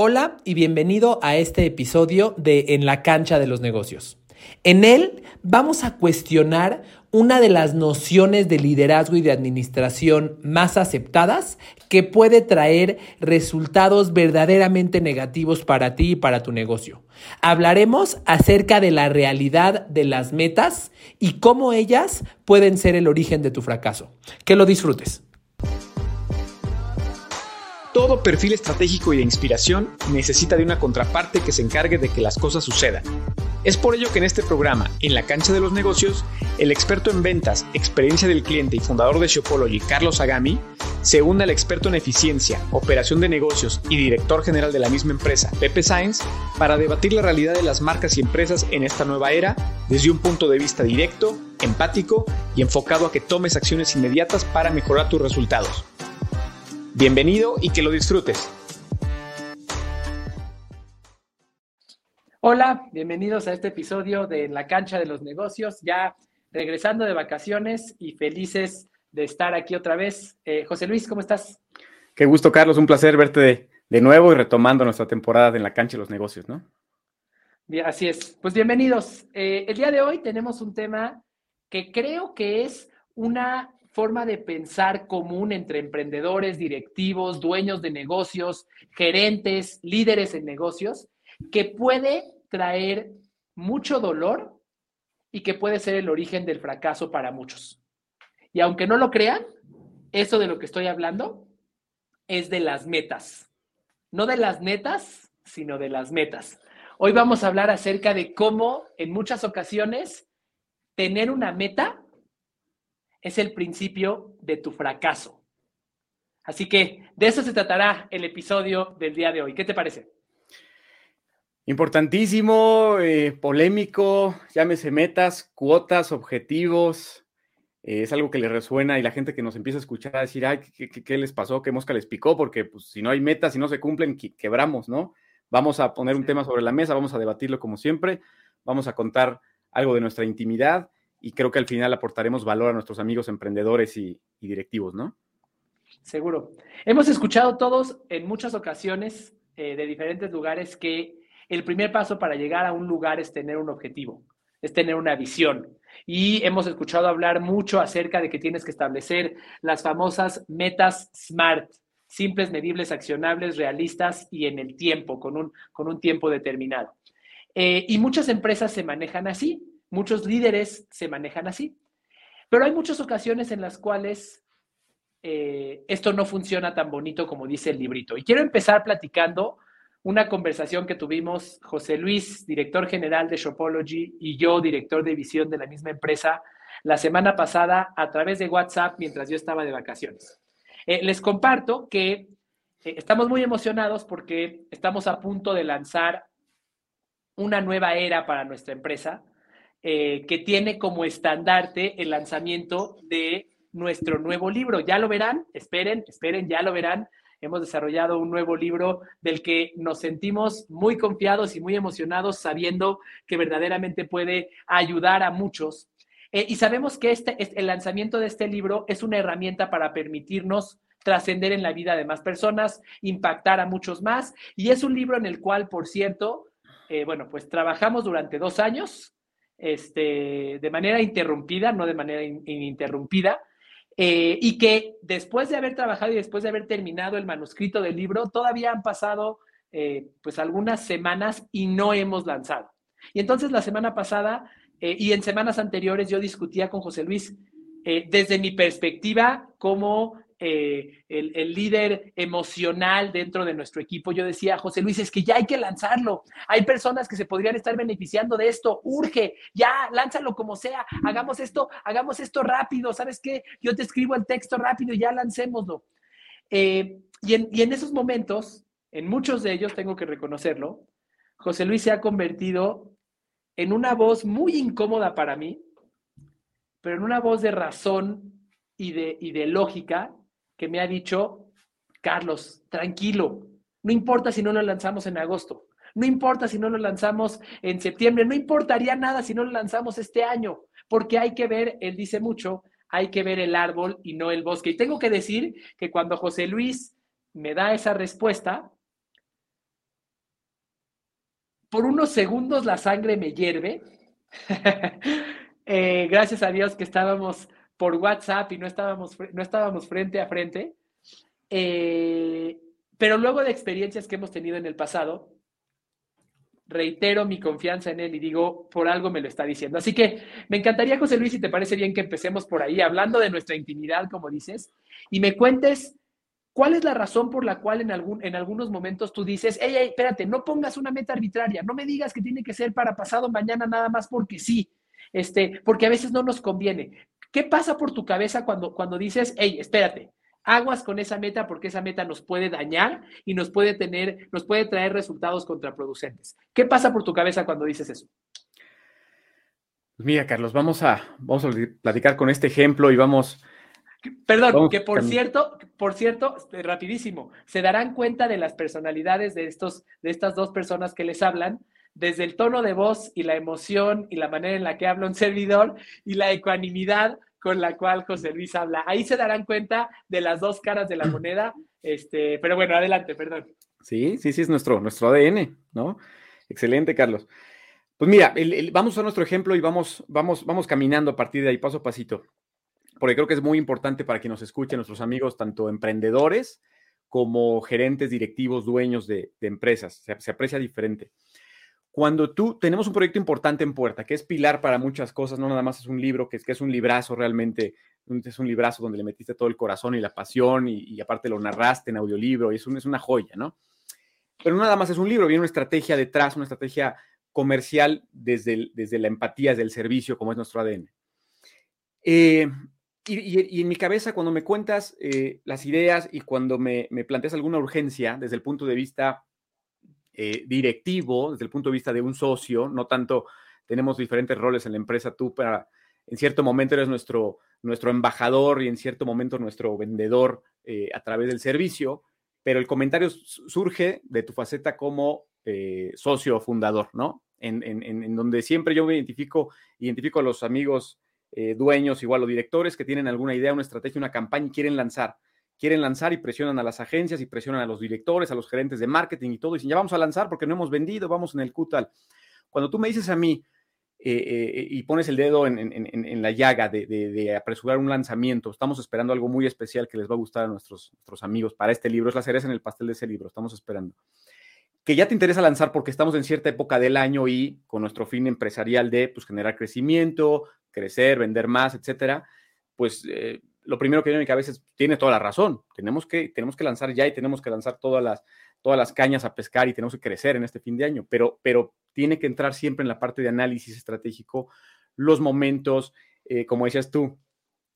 Hola y bienvenido a este episodio de En la cancha de los negocios. En él vamos a cuestionar una de las nociones de liderazgo y de administración más aceptadas que puede traer resultados verdaderamente negativos para ti y para tu negocio. Hablaremos acerca de la realidad de las metas y cómo ellas pueden ser el origen de tu fracaso. Que lo disfrutes. Todo perfil estratégico y de inspiración necesita de una contraparte que se encargue de que las cosas sucedan. Es por ello que en este programa, en la cancha de los negocios, el experto en ventas, experiencia del cliente y fundador de Shopology, Carlos Agami, se une al experto en eficiencia, operación de negocios y director general de la misma empresa, Pepe Sainz, para debatir la realidad de las marcas y empresas en esta nueva era desde un punto de vista directo, empático y enfocado a que tomes acciones inmediatas para mejorar tus resultados. Bienvenido y que lo disfrutes. Hola, bienvenidos a este episodio de La cancha de los negocios, ya regresando de vacaciones y felices de estar aquí otra vez. Eh, José Luis, ¿cómo estás? Qué gusto, Carlos, un placer verte de, nuevo y retomando nuestra temporada en la cancha de los negocios, ¿no? Bien, así es. Pues bienvenidos. Eh, el día de hoy tenemos un tema que creo que es una forma de pensar común entre emprendedores, directivos, dueños de negocios, gerentes, líderes en negocios, que puede traer mucho dolor y que puede ser el origen del fracaso para muchos. Y aunque no lo crean, eso de lo que estoy hablando es de las metas. No de las metas, sino de las metas. Hoy vamos a hablar acerca de cómo en muchas ocasiones tener una meta es el principio de tu fracaso. Así que de eso se tratará el episodio del día de hoy. ¿Qué te parece? Importantísimo, eh, polémico, llámese metas, cuotas, objetivos. Eh, es algo que le resuena y la gente que nos empieza a escuchar a decir, ay, ¿qué, les pasó? ¿Qué mosca les picó? Porque pues, si no hay metas, si no se cumplen, quebramos, ¿no? Vamos a poner un tema sobre la mesa, vamos a debatirlo como siempre, vamos a contar algo de nuestra intimidad y creo que al final aportaremos valor a nuestros amigos emprendedores y, directivos, ¿no? Seguro. Hemos escuchado todos en muchas ocasiones eh, de diferentes lugares que el primer paso para llegar a un lugar es tener un objetivo, es tener una visión. Y hemos escuchado hablar mucho acerca de que tienes que establecer las famosas metas SMART, simples, medibles, accionables, realistas y en el tiempo, con un, con un tiempo determinado. Eh, y muchas empresas se manejan así. Muchos líderes se manejan así. Pero hay muchas ocasiones en las cuales eh, esto no funciona tan bonito como dice el librito. Y quiero empezar platicando una conversación que tuvimos José Luis, director general de Shopology, y yo, director de visión de la misma empresa, la semana pasada a través de WhatsApp mientras yo estaba de vacaciones. Eh, les comparto que eh, estamos muy emocionados porque estamos a punto de lanzar una nueva era para nuestra empresa eh, que tiene como estandarte el lanzamiento de nuestro nuevo libro. Ya lo verán, esperen, esperen, ya lo verán. Hemos desarrollado un nuevo libro del que nos sentimos muy confiados y muy emocionados sabiendo que verdaderamente puede ayudar a muchos. Eh, y sabemos que este, el lanzamiento de este libro es una herramienta para permitirnos trascender en la vida de más personas, impactar a muchos más. Y es un libro en el cual, por cierto, eh, bueno, pues trabajamos durante dos años este, de manera interrumpida, no de manera ininterrumpida, eh, y que después de haber trabajado y después de haber terminado el manuscrito del libro, todavía han pasado eh, pues algunas semanas y no hemos lanzado. Y entonces la semana pasada eh, y en semanas anteriores yo discutía con José Luis desde mi perspectiva como eh, el, líder emocional dentro de nuestro equipo, yo decía, José Luis, es que ya hay que lanzarlo. Hay personas que se podrían estar beneficiando de esto. Urge, ya, lánzalo como sea. Hagamos esto, hagamos esto rápido. ¿Sabes qué? Yo te escribo el texto rápido y ya lancémoslo. Eh, y, en, esos momentos, en muchos de ellos, tengo que reconocerlo, José Luis se ha convertido en una voz muy incómoda para mí, pero en una voz de razón y de lógica que me ha dicho, Carlos, tranquilo, no importa si no lo lanzamos en agosto, no importa si no lo lanzamos en septiembre, no importaría nada si no lo lanzamos este año, porque hay que ver, él dice mucho, hay que ver el árbol y no el bosque. Y tengo que decir que cuando José Luis me da esa respuesta, por unos segundos la sangre me hierve. Eh, gracias a Dios que estábamos por WhatsApp y no estábamos, no estábamos frente a frente. Eh, pero luego de experiencias que hemos tenido en el pasado, reitero mi confianza en él y digo, por algo me lo está diciendo. Así que me encantaría, José Luis, si te parece bien que empecemos por ahí, hablando de nuestra intimidad, como dices, y me cuentes ¿Cuál es la razón por la cual en, algún, en algunos momentos tú dices, hey, hey, espérate, no pongas una meta arbitraria, no me digas que tiene que ser para pasado mañana nada más porque sí, este, porque a veces no nos conviene. ¿Qué pasa por tu cabeza cuando, cuando dices, hey, espérate, aguas con esa meta porque esa meta nos puede dañar y nos puede tener, nos puede traer resultados contraproducentes? ¿Qué pasa por tu cabeza cuando dices eso? Pues mira, Carlos, vamos a, vamos a platicar con este ejemplo y vamos Perdón, que por cierto, por cierto, este, rapidísimo, se darán cuenta de las personalidades de, estos, de estas dos personas que les hablan, desde el tono de voz y la emoción y la manera en la que habla un servidor y la ecuanimidad con la cual José Luis habla. Ahí se darán cuenta de las dos caras de la moneda. Este, pero bueno, adelante, perdón. Sí, sí, sí, es nuestro, nuestro ADN, ¿no? Excelente, Carlos. Pues mira, vamos a nuestro ejemplo y vamos, vamos, vamos caminando a partir de ahí, paso a pasito porque creo que es muy importante para que nos escuchen nuestros amigos, tanto emprendedores como gerentes, directivos, dueños de, empresas. Se, aprecia diferente. Cuando tú tenemos un proyecto importante en puerta, que es pilar para muchas cosas, no nada más es un libro, que es, que es un librazo realmente, es un librazo donde le metiste todo el corazón y la pasión y, aparte lo narraste en audiolibro y es, es una joya, ¿no? Pero no nada más es un libro, viene una estrategia detrás, una estrategia comercial desde, desde la empatía, desde el servicio, como es nuestro ADN. Eh, y, en mi cabeza, cuando me cuentas eh, las ideas y cuando me, planteas alguna urgencia desde el punto de vista eh, directivo, desde el punto de vista de un socio, no tanto tenemos diferentes roles en la empresa, tú para, en cierto momento eres nuestro, nuestro embajador y en cierto momento nuestro vendedor eh, a través del servicio, pero el comentario surge de tu faceta como socio fundador, ¿no? En, en, donde siempre yo me identifico, identifico a los amigos eh, dueños, igual o directores que tienen alguna idea, una estrategia, una campaña y quieren lanzar. Quieren lanzar y presionan a las agencias y presionan a los directores, a los gerentes de marketing y todo. Y dicen, ya vamos a lanzar porque no hemos vendido, vamos en el QTAL. Cuando tú me dices a mí eh, eh, y pones el dedo en, la llaga de, apresurar un lanzamiento, estamos esperando algo muy especial que les va a gustar a nuestros, amigos para este libro. Es la cereza en el pastel de ese libro, estamos esperando que ya te interesa lanzar porque estamos en cierta época del año y con nuestro fin empresarial de pues, generar crecimiento, crecer, vender más, etcétera, pues eh, lo primero que viene a mi cabeza es, tiene toda la razón, tenemos que, tenemos que lanzar ya y tenemos que lanzar todas las, todas las cañas a pescar y tenemos que crecer en este fin de año, pero, pero tiene que entrar siempre en la parte de análisis estratégico, los momentos, eh, como decías tú,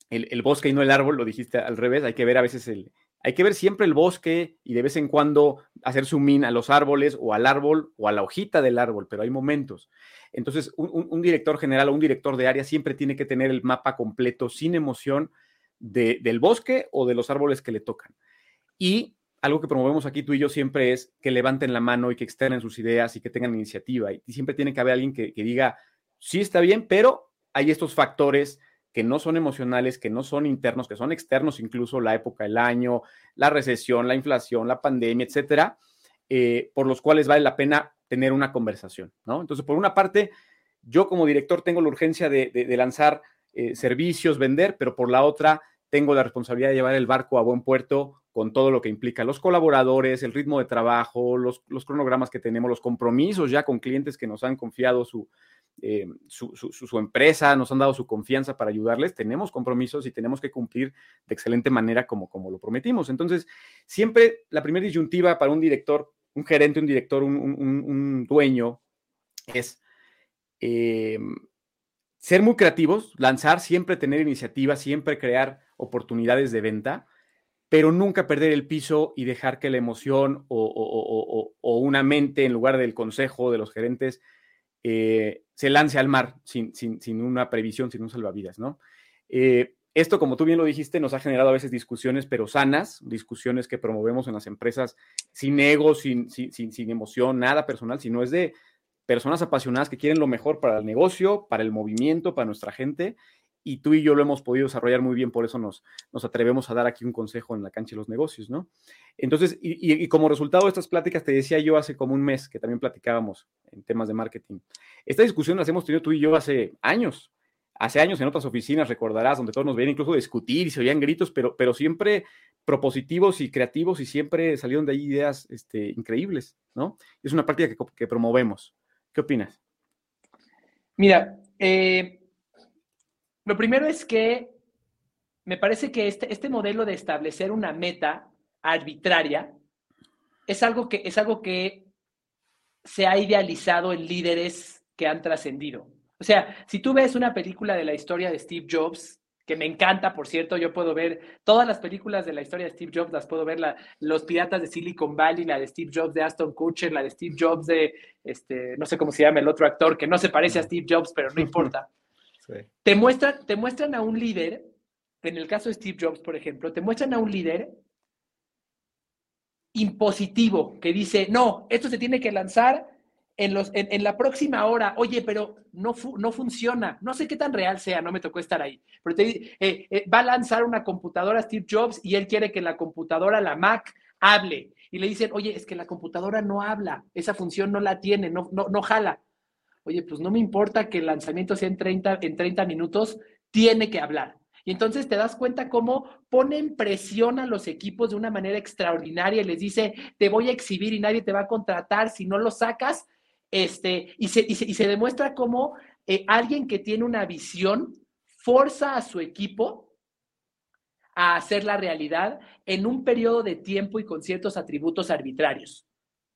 el, el, bosque y no el árbol, lo dijiste al revés, hay que ver a veces el, hay que ver siempre el bosque y de vez en cuando hacer zoom a los árboles o al árbol o a la hojita del árbol, pero hay momentos. Entonces, un, director general o un director de área siempre tiene que tener el mapa completo, sin emoción, del bosque o de los árboles que le tocan. Y algo que promovemos aquí tú y yo siempre es que levanten la mano y que externen sus ideas y que tengan iniciativa. Y, siempre tiene que haber alguien que, diga, sí está bien, pero hay estos factores que no son emocionales, que no son internos, que son externos, incluso la época del año, la recesión, la inflación, la pandemia, etcétera, eh, por los cuales vale la pena tener una conversación, ¿no? Entonces, por una parte, yo como director tengo la urgencia de, lanzar eh, servicios, vender, pero por la otra, tengo la responsabilidad de llevar el barco a buen puerto con todo lo que implica los colaboradores, el ritmo de trabajo, los, los cronogramas que tenemos, los compromisos ya con clientes que nos han confiado su, eh, su, empresa, nos han dado su confianza para ayudarles, tenemos compromisos y tenemos que cumplir de excelente manera como, como lo prometimos. Entonces, siempre la primera disyuntiva para un director, un gerente, un director, un, dueño, es eh, ser muy creativos, lanzar, siempre tener iniciativa, siempre crear oportunidades de venta, pero nunca perder el piso y dejar que la emoción o, o una mente en lugar del consejo de los gerentes eh, se lance al mar sin, sin, una previsión, sin un salvavidas, ¿no? Eh, esto, como tú bien lo dijiste, nos ha generado a veces discusiones, pero sanas, discusiones que promovemos en las empresas sin ego, sin, sin, sin emoción, nada personal, sino es de personas apasionadas que quieren lo mejor para el negocio, para el movimiento, para nuestra gente y tú y yo lo hemos podido desarrollar muy bien, por eso nos, nos atrevemos a dar aquí un consejo en la cancha de los negocios, ¿no? Entonces, y, como resultado de estas pláticas, te decía yo hace como un mes que también platicábamos en temas de marketing. Esta discusión las hemos tenido tú y yo hace años, hace años en otras oficinas, recordarás, donde todos nos veían incluso discutir y se oían gritos, pero, pero siempre propositivos y creativos y siempre salieron de ahí ideas este, increíbles, ¿no? Es una práctica que, que promovemos. ¿Qué opinas? Mira, eh, lo primero es que me parece que este, este modelo de establecer una meta arbitraria es algo que, es algo que se ha idealizado en líderes que han trascendido. O sea, si tú ves una película de la historia de Steve Jobs, que me encanta, por cierto, yo puedo ver todas las películas de la historia de Steve Jobs, las puedo ver, la, Los Piratas de Silicon Valley, la de Steve Jobs de Aston Kutcher, la de Steve Jobs de, este, no sé cómo se llama el otro actor, que no se parece a Steve Jobs, pero no importa. Te, muestran, te muestran a un líder, en el caso de Steve Jobs, por ejemplo, te muestran a un líder impositivo que dice, no, esto se tiene que lanzar en, los, en, la próxima hora, oye, pero no, no funciona, no sé qué tan real sea, no me tocó estar ahí, pero te, eh, eh, va a lanzar una computadora Steve Jobs y él quiere que la computadora, la Mac, hable. Y le dicen, oye, es que la computadora no habla, esa función no la tiene, no, no, no jala oye, pues no me importa que el lanzamiento sea en 30, en 30 minutos, tiene que hablar. Y entonces te das cuenta cómo ponen presión a los equipos de una manera extraordinaria y les dice, te voy a exhibir y nadie te va a contratar si no lo sacas. Este, y, se, y, se, demuestra cómo eh, alguien que tiene una visión forza a su equipo a hacer la realidad en un periodo de tiempo y con ciertos atributos arbitrarios.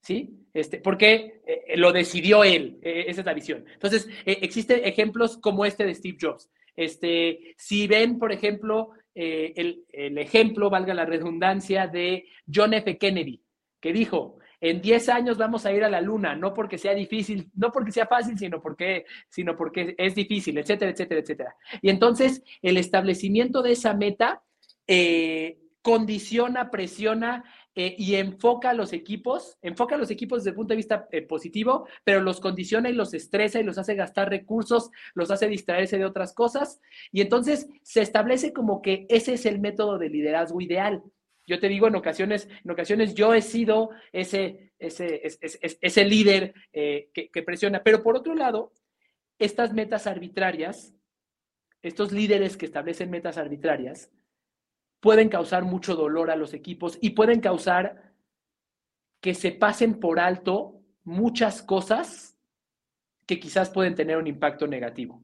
¿sí? Este, porque eh, lo decidió él, eh, esa es la visión. Entonces, eh, existen ejemplos como este de Steve Jobs. Este, si ven, por ejemplo, el, el, ejemplo, valga la redundancia, de John F. Kennedy, que dijo, en 10 años vamos a ir a la luna, no porque sea difícil, no porque sea fácil, sino porque, sino porque es difícil, etcétera, etcétera, etcétera. Y entonces, el establecimiento de esa meta condiciona, presiona eh, y enfoca a los equipos, enfoca a los equipos desde el punto de vista eh, positivo, pero los condiciona y los estresa y los hace gastar recursos, los hace distraerse de otras cosas. Y entonces se establece como que ese es el método de liderazgo ideal. Yo te digo, en ocasiones, en ocasiones yo he sido ese, ese, ese, líder eh, que, que presiona. Pero por otro lado, estas metas arbitrarias, estos líderes que establecen metas arbitrarias, pueden causar mucho dolor a los equipos y pueden causar que se pasen por alto muchas cosas que quizás pueden tener un impacto negativo.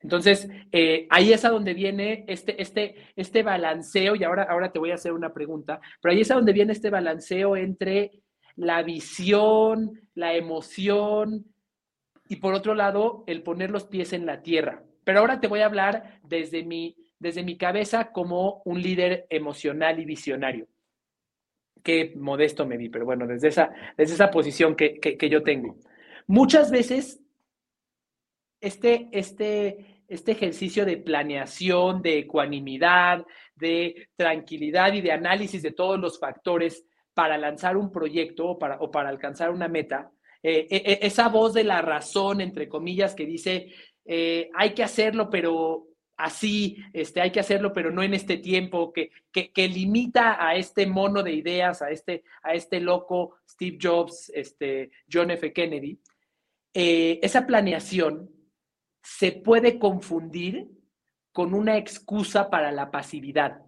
Entonces, eh, ahí es a donde viene este, este, este balanceo, y ahora, ahora te voy a hacer una pregunta, pero ahí es a donde viene este balanceo entre la visión, la emoción y por otro lado, el poner los pies en la tierra. Pero ahora te voy a hablar desde mi desde mi cabeza como un líder emocional y visionario. Qué modesto me vi, pero bueno, desde esa, desde esa posición que, yo tengo. Muchas veces este, este, este ejercicio de planeación, de ecuanimidad, de tranquilidad y de análisis de todos los factores para lanzar un proyecto o para, o para alcanzar una meta, eh, e, e, esa voz de la razón, entre comillas, que dice, eh, hay que hacerlo, pero así, este, hay que hacerlo, pero no en este tiempo, que, que, limita a este mono de ideas, a este, a este loco Steve Jobs, este, John F. Kennedy, eh, esa planeación se puede confundir con una excusa para la pasividad.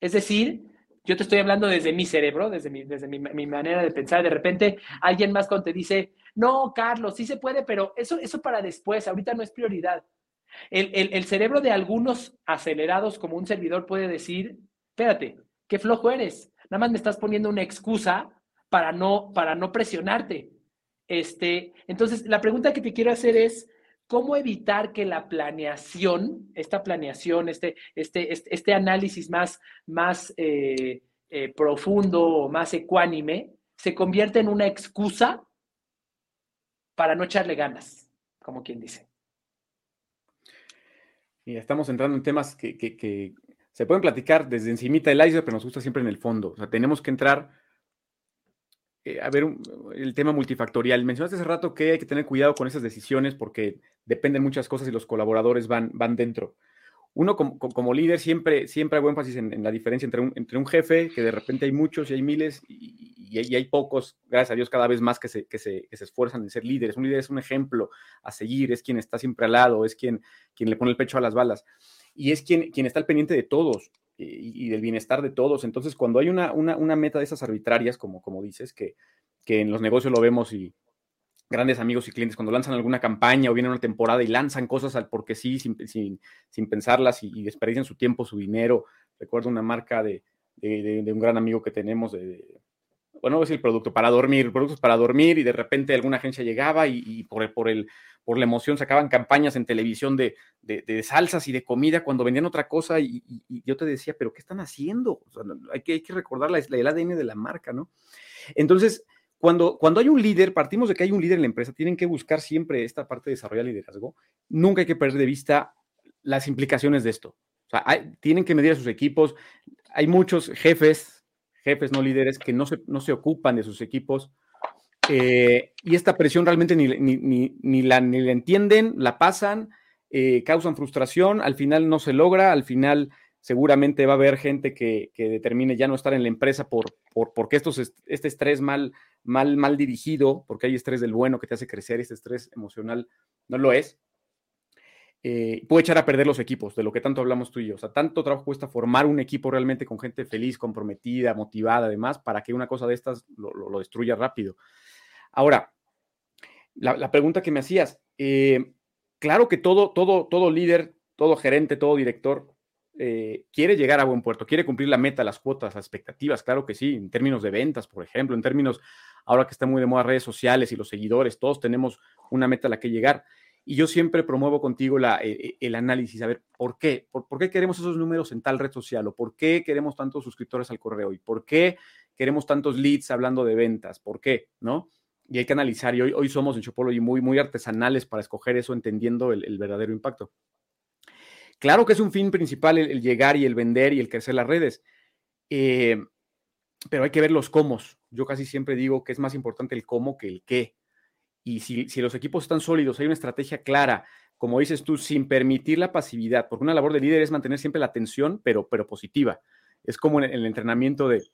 Es decir, yo te estoy hablando desde mi cerebro, desde mi, desde mi, manera de pensar. De repente, alguien más cuando te dice, no, Carlos, sí se puede, pero eso, eso para después, ahorita no es prioridad. El, cerebro de algunos acelerados como un servidor puede decir, espérate, qué flojo eres, nada más me estás poniendo una excusa para no, para no presionarte. Este, entonces, la pregunta que te quiero hacer es, ¿cómo evitar que la planeación, esta planeación, este, este, este, este análisis más, más eh, eh, profundo o más ecuánime, se convierta en una excusa para no echarle ganas, como quien dice? Estamos entrando en temas que, se pueden platicar desde encimita del iceberg, pero nos gusta siempre en el fondo. O sea, tenemos que entrar eh, a ver el tema multifactorial. Mencionaste hace rato que hay que tener cuidado con esas decisiones porque dependen muchas cosas y los colaboradores van, van dentro. Uno como, líder siempre, siempre hago énfasis en, la diferencia entre un, entre un, jefe, que de repente hay muchos y hay miles, y, hay pocos, gracias a Dios, cada vez más que se, que, se, esfuerzan en ser líderes. Un líder es un ejemplo a seguir, es quien está siempre al lado, es quien, quien le pone el pecho a las balas, y es quien, quien está al pendiente de todos y, del bienestar de todos. Entonces, cuando hay una, una, una, meta de esas arbitrarias, como, como dices, que, que en los negocios lo vemos y, grandes amigos y clientes cuando lanzan alguna campaña o viene una temporada y lanzan cosas al porque sí, sin, sin, pensarlas y, desperdician su tiempo, su dinero. Recuerdo una marca de, de, un gran amigo que tenemos, de, bueno, es el producto para dormir, productos para dormir y de repente alguna agencia llegaba y, por, el, por la emoción sacaban campañas en televisión de, de, salsas y de comida cuando vendían otra cosa y, yo te decía, pero ¿qué están haciendo? hay, que, hay que recordar la, el ADN de la marca, ¿no? Entonces, cuando, cuando hay un líder, partimos de que hay un líder en la empresa, tienen que buscar siempre esta parte de desarrollar liderazgo. Nunca hay que perder de vista las implicaciones de esto. O sea, tienen que medir a sus equipos. Hay muchos jefes, jefes no líderes, que no se, no se ocupan de sus equipos. Eh, y esta presión realmente ni, ni, ni, la, ni la entienden, la pasan, eh, causan frustración, al final no se logra, al final seguramente va a haber gente que, que determine ya no estar en la empresa por, por porque estos, este estrés mal, mal, mal dirigido, porque hay estrés del bueno que te hace crecer, este estrés emocional no lo es, eh, puede echar a perder los equipos, de lo que tanto hablamos tú y yo. O sea, tanto trabajo cuesta formar un equipo realmente con gente feliz, comprometida, motivada, además, para que una cosa de estas lo, destruya rápido. Ahora, la, pregunta que me hacías, eh, claro que todo, todo, todo líder, todo gerente, todo director eh, quiere llegar a buen puerto, quiere cumplir la meta, las cuotas, las expectativas, claro que sí, en términos de ventas, por ejemplo, en términos, ahora que está muy de moda redes sociales y los seguidores, todos tenemos una meta a la que llegar. Y yo siempre promuevo contigo eh, el análisis, a ver, ¿por qué? ¿Por, qué queremos esos números en tal red social? ¿O por qué queremos tantos suscriptores al correo? ¿Y por qué queremos tantos leads hablando de ventas? ¿Por qué? ¿No? Y hay que analizar, y hoy, hoy somos en Chopology muy, muy artesanales para escoger eso, entendiendo el verdadero impacto. Claro que es un fin principal el, llegar y el vender y el crecer las redes, eh, pero hay que ver los cómo. Yo casi siempre digo que es más importante el cómo que el qué. Y si, los equipos están sólidos, hay una estrategia clara, como dices tú, sin permitir la pasividad, porque una labor de líder es mantener siempre la atención, pero, pero positiva. Es como en el entrenamiento de,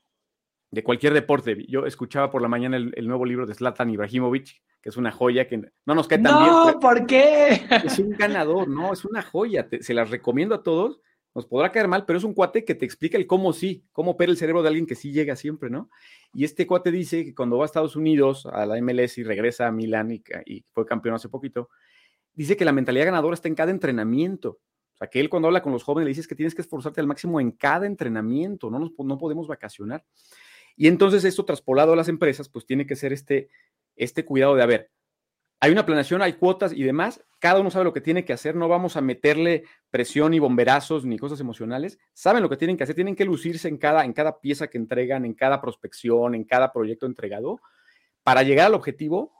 de cualquier deporte. Yo escuchaba por la mañana el, el nuevo libro de Zlatan Ibrahimovic, que es una joya que no nos cae tan bien. No, ¿por qué? Es un ganador, ¿no? Es una joya. se las recomiendo a todos. Nos podrá caer mal, pero es un cuate que te explica el cómo sí, cómo opera el cerebro de alguien que sí llega siempre, ¿no? Y este cuate dice que cuando va a Estados Unidos, a la MLS y regresa a Milán y, y fue campeón hace poquito, dice que la mentalidad ganadora está en cada entrenamiento. O sea, que él cuando habla con los jóvenes le dice que tienes que esforzarte al máximo en cada entrenamiento, no, nos, no podemos vacacionar. Y entonces esto traspolado a las empresas, pues tiene que ser este, este cuidado de, a ver, hay una planeación, hay cuotas y demás, cada uno sabe lo que tiene que hacer, no vamos a meterle presión y bomberazos ni cosas emocionales, saben lo que tienen que hacer, tienen que lucirse en cada, en cada pieza que entregan, en cada prospección, en cada proyecto entregado, para llegar al objetivo,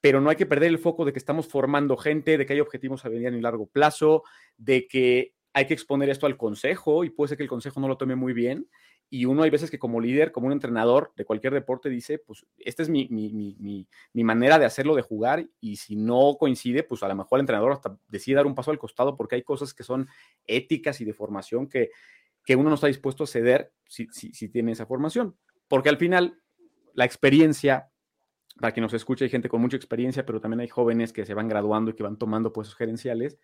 pero no hay que perder el foco de que estamos formando gente, de que hay objetivos a mediano y largo plazo, de que hay que exponer esto al consejo y puede ser que el consejo no lo tome muy bien y uno hay veces que como líder, como un entrenador de cualquier deporte, dice, pues esta es mi, manera de hacerlo, de jugar, y si no coincide, pues a lo mejor el entrenador hasta decide dar un paso al costado porque hay cosas que son éticas y de formación que, que uno no está dispuesto a ceder si, si, tiene esa formación. Porque al final, la experiencia, para quien nos escucha, hay gente con mucha experiencia, pero también hay jóvenes que se van graduando y que van tomando puestos gerenciales.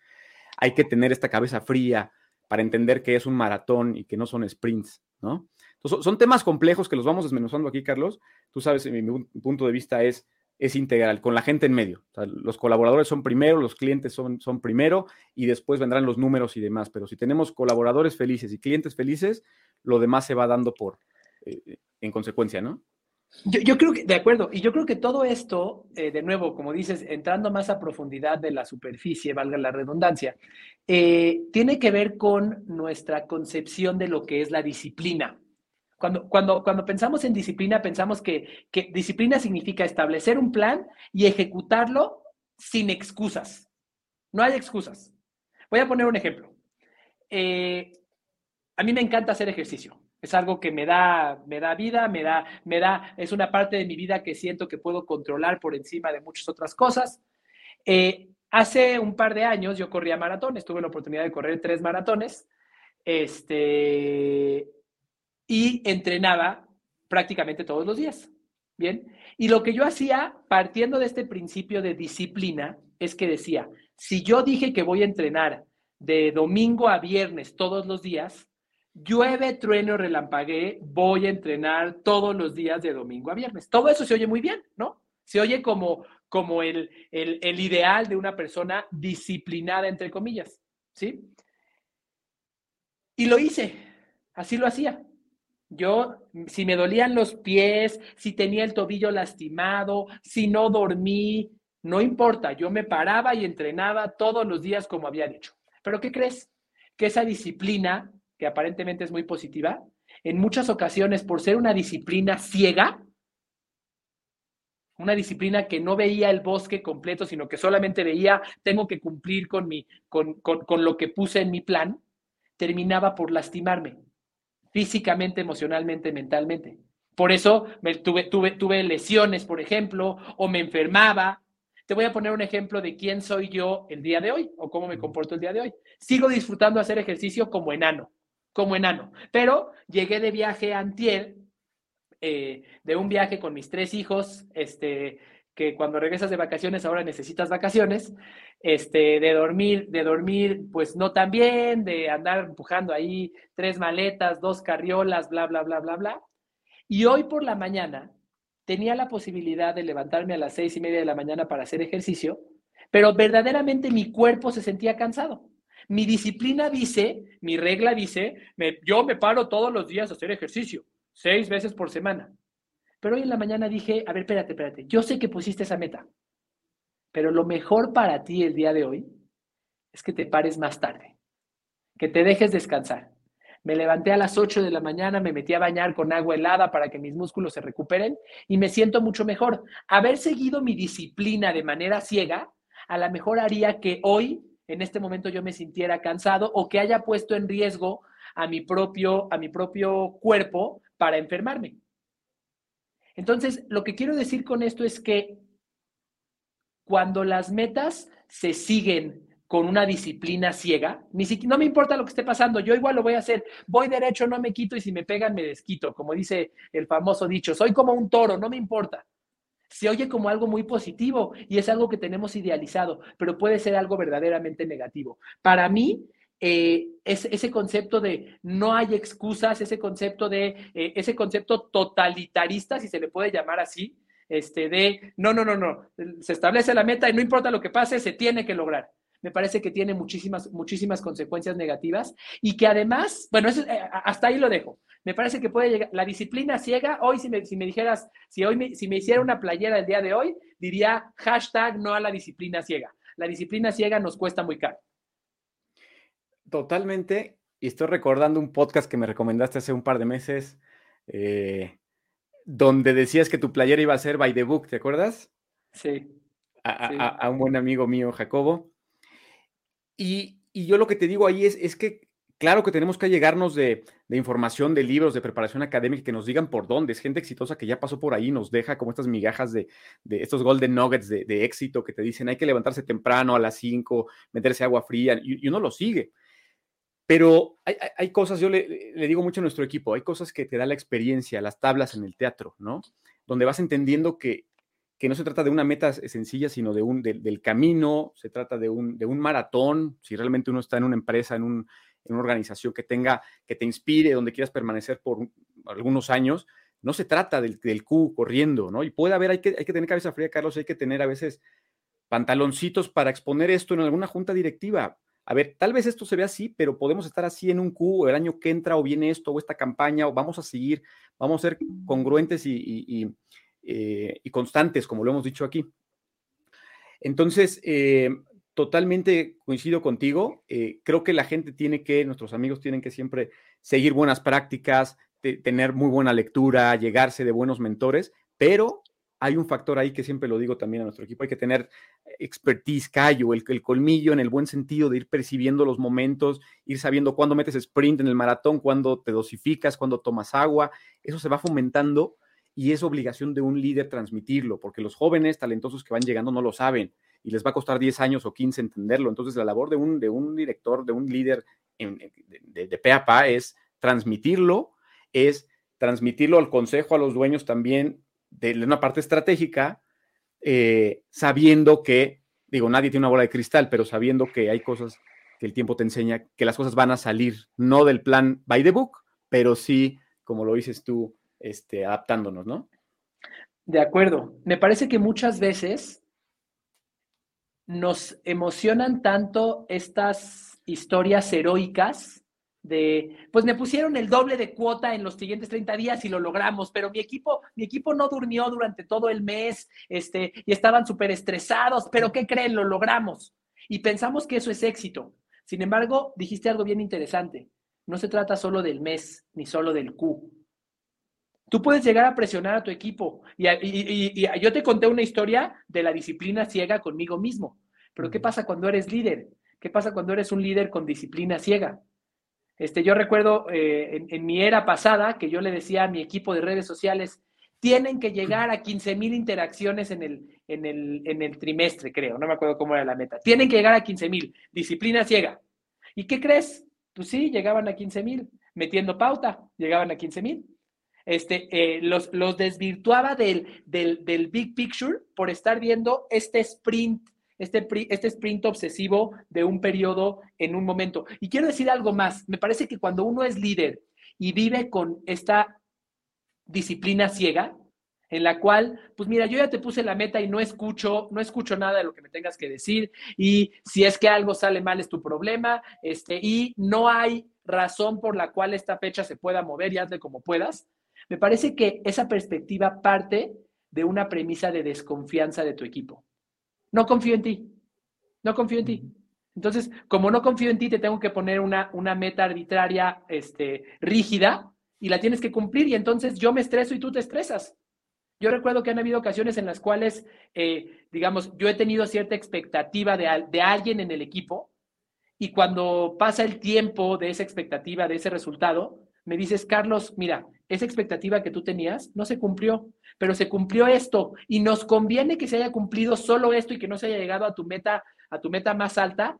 Hay que tener esta cabeza fría para entender que es un maratón y que no son sprints, ¿no? Son temas complejos que los vamos desmenuzando aquí, Carlos. Tú sabes, mi, mi punto de vista es, es integral, con la gente en medio. los colaboradores son primero, los clientes son, son primero y después vendrán los números y demás. Pero si tenemos colaboradores felices y clientes felices, lo demás se va dando por, eh, en consecuencia, ¿no? Yo, creo que, de acuerdo, y yo creo que todo esto, eh, de nuevo, como dices, entrando más a profundidad de la superficie, valga la redundancia, eh, tiene que ver con nuestra concepción de lo que es la disciplina. Cuando, cuando, cuando pensamos en disciplina, pensamos que, que disciplina significa establecer un plan y ejecutarlo sin excusas. No hay excusas. Voy a poner un ejemplo. Eh, a mí me encanta hacer ejercicio. Es algo que me da, me da vida, me da, me da, es una parte de mi vida que siento que puedo controlar por encima de muchas otras cosas. Eh, hace un par de años yo corría maratones, tuve la oportunidad de correr tres maratones, este, y entrenaba prácticamente todos los días. Bien, y lo que yo hacía, partiendo de este principio de disciplina, es que decía, si yo dije que voy a entrenar de domingo a viernes todos los días, llueve, trueno, relampaguee, voy a entrenar todos los días de domingo a viernes. Todo eso se oye muy bien, ¿no? Se oye como, como el, el ideal de una persona disciplinada, entre comillas, ¿sí? Y lo hice, así lo hacía. Yo, si me dolían los pies, si tenía el tobillo lastimado, si no dormí, no importa, yo me paraba y entrenaba todos los días como había dicho. Pero ¿qué crees? Que esa disciplina, que aparentemente es muy positiva, en muchas ocasiones, por ser una disciplina ciega, una disciplina que no veía el bosque completo, sino que solamente veía, tengo que cumplir con, mi, con, con lo que puse en mi plan, terminaba por lastimarme físicamente, emocionalmente, mentalmente. Por eso tuve lesiones, por ejemplo, o me enfermaba. Te voy a poner un ejemplo de quién soy yo el día de hoy o cómo me comporto el día de hoy. Sigo disfrutando hacer ejercicio como enano, como enano, pero llegué de viaje a Antier, eh, de un viaje con mis tres hijos, este, que cuando regresas de vacaciones ahora necesitas vacaciones, este, de dormir, de dormir, pues no tan bien, de andar empujando ahí tres maletas, dos carriolas, bla, bla, bla, bla, bla. Y hoy por la mañana tenía la posibilidad de levantarme a las seis y media de la mañana para hacer ejercicio, pero verdaderamente mi cuerpo se sentía cansado. Mi disciplina dice, mi regla dice, yo me paro todos los días a hacer ejercicio, seis veces por semana. Pero hoy en la mañana dije, a ver, espérate, espérate, yo sé que pusiste esa meta, pero lo mejor para ti el día de hoy es que te pares más tarde, que te dejes descansar. Me levanté a las 8 de la mañana, me metí a bañar con agua helada para que mis músculos se recuperen y me siento mucho mejor. Haber seguido mi disciplina de manera ciega, a lo mejor haría que hoy, en este momento, yo me sintiera cansado o que haya puesto en riesgo a mi propio, a mi propio cuerpo para enfermarme. Entonces, lo que quiero decir con esto es que cuando las metas se siguen con una disciplina ciega, no me importa lo que esté pasando, yo igual lo voy a hacer, voy derecho, no me quito y si me pegan me desquito, como dice el famoso dicho, soy como un toro, no me importa. Se oye como algo muy positivo y es algo que tenemos idealizado, pero puede ser algo verdaderamente negativo. Para mí, eh, ese concepto de no hay excusas, ese concepto de, eh, ese concepto totalitarista, si se le puede llamar así, este, de no, no, no, no, se establece la meta y no importa lo que pase, se tiene que lograr. Me parece que tiene muchísimas, muchísimas consecuencias negativas y que además, bueno, eh, hasta ahí lo dejo. Me parece que puede llegar, la disciplina ciega, hoy si me, si me dijeras, si hoy me, si me hiciera una playera el día de hoy, diría hashtag no a la disciplina ciega. La disciplina ciega nos cuesta muy caro. Totalmente. Y estoy recordando un podcast que me recomendaste hace un par de meses, eh, donde decías que tu playera iba a ser by the book, ¿te acuerdas? Sí. A, un buen amigo mío, Jacobo. Y, yo lo que te digo ahí es, es que, claro que tenemos que llegarnos de, información, de libros, de preparación académica, que nos digan por dónde. Es gente exitosa que ya pasó por ahí, nos deja como estas migajas de, estos golden nuggets de, éxito que te dicen hay que levantarse temprano a las 5, meterse agua fría, y, y uno lo sigue. Pero hay, cosas, yo le, digo mucho a nuestro equipo, hay cosas que te da la experiencia, las tablas en el teatro, ¿no? Donde vas entendiendo que, no se trata de una meta sencilla, sino de un, del camino, se trata de un, de un maratón, si realmente uno está en una empresa, en, un, en una organización que tenga, que te inspire, donde quieras permanecer por algunos años, no se trata del, del Q corriendo, ¿no? Y puede haber, hay que, hay que tener cabeza fría, Carlos, hay que tener a veces pantaloncitos para exponer esto en alguna junta directiva a ver, tal vez esto se ve así, pero podemos estar así en un Q el año que entra o viene esto o esta campaña o vamos a seguir, vamos a ser congruentes y, eh, constantes, como lo hemos dicho aquí. Entonces, eh, totalmente coincido contigo. Eh, creo que la gente tiene que, nuestros amigos tienen que siempre seguir buenas prácticas, tener muy buena lectura, llegarse de buenos mentores, pero hay un factor ahí que siempre lo digo también a nuestro equipo, hay que tener expertise, callo, el, el, colmillo en el buen sentido de ir percibiendo los momentos, ir sabiendo cuándo metes sprint en el maratón, cuándo te dosificas, cuándo tomas agua, eso se va fomentando y es obligación de un líder transmitirlo, porque los jóvenes talentosos que van llegando no lo saben y les va a costar 10 años o 15 entenderlo. Entonces, la labor de un, de un director, de un líder de, de, de PAPA es transmitirlo, es transmitirlo al consejo, a los dueños también de una parte estratégica, eh, sabiendo que, digo, nadie tiene una bola de cristal, pero sabiendo que hay cosas que el tiempo te enseña, que las cosas van a salir, no del plan by the book, pero sí, como lo dices tú, este, adaptándonos, ¿no? De acuerdo. Me parece que muchas veces nos emocionan tanto estas historias heroicas de, pues me pusieron el doble de cuota en los siguientes 30 días y lo logramos, pero mi equipo, mi equipo no durmió durante todo el mes, este, y estaban súper estresados, pero ¿qué creen? Lo logramos. Y pensamos que eso es éxito. Sin embargo, dijiste algo bien interesante. No se trata solo del mes, ni solo del Q. Tú puedes llegar a presionar a tu equipo. Y, y, yo te conté una historia de la disciplina ciega conmigo mismo. Pero ¿qué pasa cuando eres líder? ¿Qué pasa cuando eres un líder con disciplina ciega? Este, yo recuerdo eh, en, mi era pasada que yo le decía a mi equipo de redes sociales, tienen que llegar a 15 mil interacciones en el, en, el, en el trimestre, creo, no me acuerdo cómo era la meta. Tienen que llegar a 15 mil, disciplina ciega. ¿Y qué crees? Pues sí, llegaban a 15 mil, metiendo pauta, llegaban a 15 mil. Este, eh, los, los desvirtuaba del, del, del big picture por estar viendo este sprint este, este sprint obsesivo de un periodo en un momento. Y quiero decir algo más, me parece que cuando uno es líder y vive con esta disciplina ciega, en la cual, pues mira, yo ya te puse la meta y no escucho, no escucho nada de lo que me tengas que decir y si es que algo sale mal es tu problema, este, y no hay razón por la cual esta fecha se pueda mover y hazle como puedas. Me parece que esa perspectiva parte de una premisa de desconfianza de tu equipo no confío en ti, no confío en ti. Entonces, como no confío en ti, te tengo que poner una, una meta arbitraria este, rígida y la tienes que cumplir y entonces yo me estreso y tú te estresas. Yo recuerdo que han habido ocasiones en las cuales, eh, digamos, yo he tenido cierta expectativa de, de alguien en el equipo y cuando pasa el tiempo de esa expectativa, de ese resultado, me dices, Carlos, mira, esa expectativa que tú tenías no se cumplió pero se cumplió esto y nos conviene que se haya cumplido solo esto y que no se haya llegado a tu meta, a tu meta más alta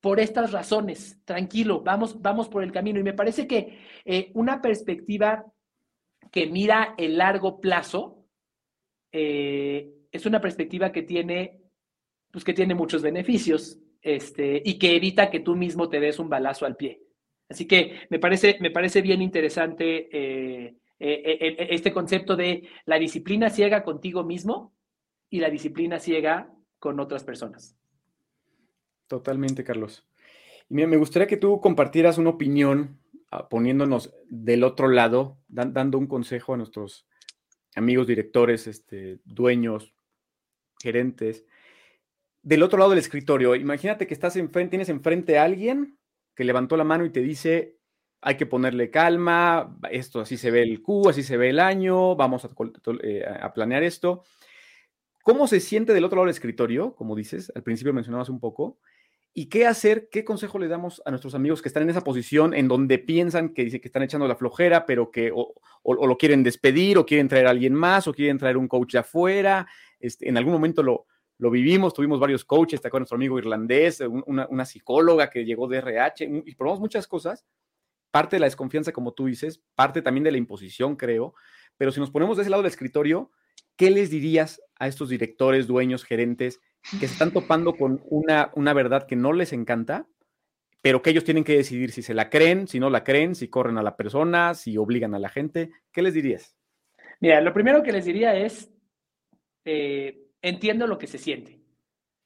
por estas razones. Tranquilo, vamos, vamos por el camino. Y me parece que eh, una perspectiva que mira el largo plazo eh, es una perspectiva que tiene, pues que tiene muchos beneficios este, y que evita que tú mismo te des un balazo al pie. Así que me parece, me parece bien interesante eh, eh, eh, este concepto de la disciplina ciega contigo mismo y la disciplina ciega con otras personas. Totalmente, Carlos. Y me gustaría que tú compartieras una opinión ah, poniéndonos del otro lado, dando un consejo a nuestros amigos directores, este, dueños, gerentes. Del otro lado del escritorio, imagínate que estás enfrente, tienes enfrente a alguien que levantó la mano y te dice, hay que ponerle calma, esto así se ve el Q, así se ve el año, vamos eh, a, planear esto. ¿Cómo se siente del otro lado del escritorio? Como dices, al principio mencionabas un poco. ¿Y qué hacer? ¿Qué consejo le damos a nuestros amigos que están en esa posición en donde piensan que dice que están echando la flojera, pero que o, lo quieren despedir, o quieren traer a alguien más, o quieren traer un coach de afuera? Este, en algún momento lo, lo vivimos, tuvimos varios coaches, está con nuestro amigo irlandés, una, una, psicóloga que llegó de RH, y probamos muchas cosas parte de la desconfianza, como tú dices, parte también de la imposición, creo, pero si nos ponemos de ese lado del escritorio, ¿qué les dirías a estos directores, dueños, gerentes que se están topando con una, una verdad que no les encanta, pero que ellos tienen que decidir si se la creen, si no la creen, si corren a la persona, si obligan a la gente? ¿Qué les dirías? Mira, lo primero que les diría es, eh, entiendo lo que se siente.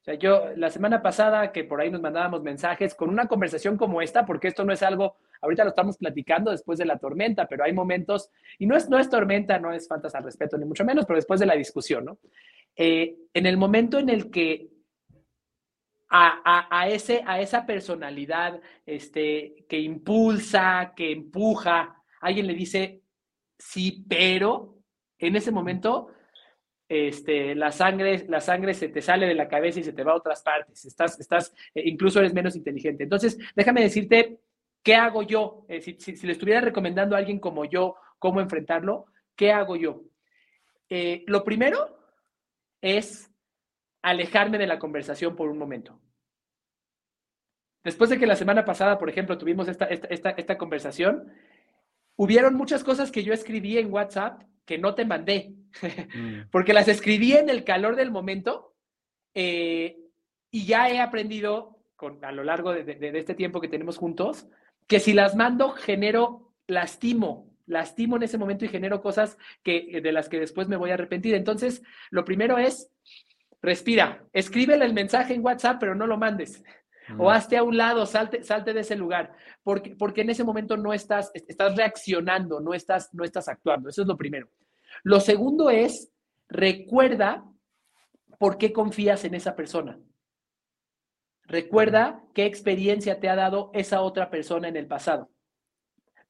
O sea, yo la semana pasada que por ahí nos mandábamos mensajes con una conversación como esta, porque esto no es algo, ahorita lo estamos platicando después de la tormenta, pero hay momentos, y no es, no es tormenta, no es faltas al respeto, ni mucho menos, pero después de la discusión, ¿no? Eh, en el momento en el que a, a, ese, a esa personalidad este, que impulsa, que empuja, alguien le dice, sí, pero en ese momento este, la, sangre, la sangre se te sale de la cabeza y se te va a otras partes. Estás, estás, eh, incluso eres menos inteligente. Entonces, déjame decirte, ¿qué hago yo? Eh, si, le estuviera recomendando a alguien como yo cómo enfrentarlo, ¿qué hago yo? Eh, lo primero es alejarme de la conversación por un momento. Después de que la semana pasada, por ejemplo, tuvimos esta, esta, conversación, hubieron muchas cosas que yo escribí en WhatsApp que no te mandé, mm. porque las escribí en el calor del momento eh, y ya he aprendido con, a lo largo de, de, este tiempo que tenemos juntos, que si las mando genero, lastimo, lastimo en ese momento y genero cosas que, de las que después me voy a arrepentir. Entonces, lo primero es, respira, escríbele el mensaje en WhatsApp, pero no lo mandes. O hazte a un lado, salte, salte de ese lugar, porque, porque en ese momento no estás, estás reaccionando, no estás, no estás actuando. Eso es lo primero. Lo segundo es, recuerda por qué confías en esa persona. Recuerda qué experiencia te ha dado esa otra persona en el pasado.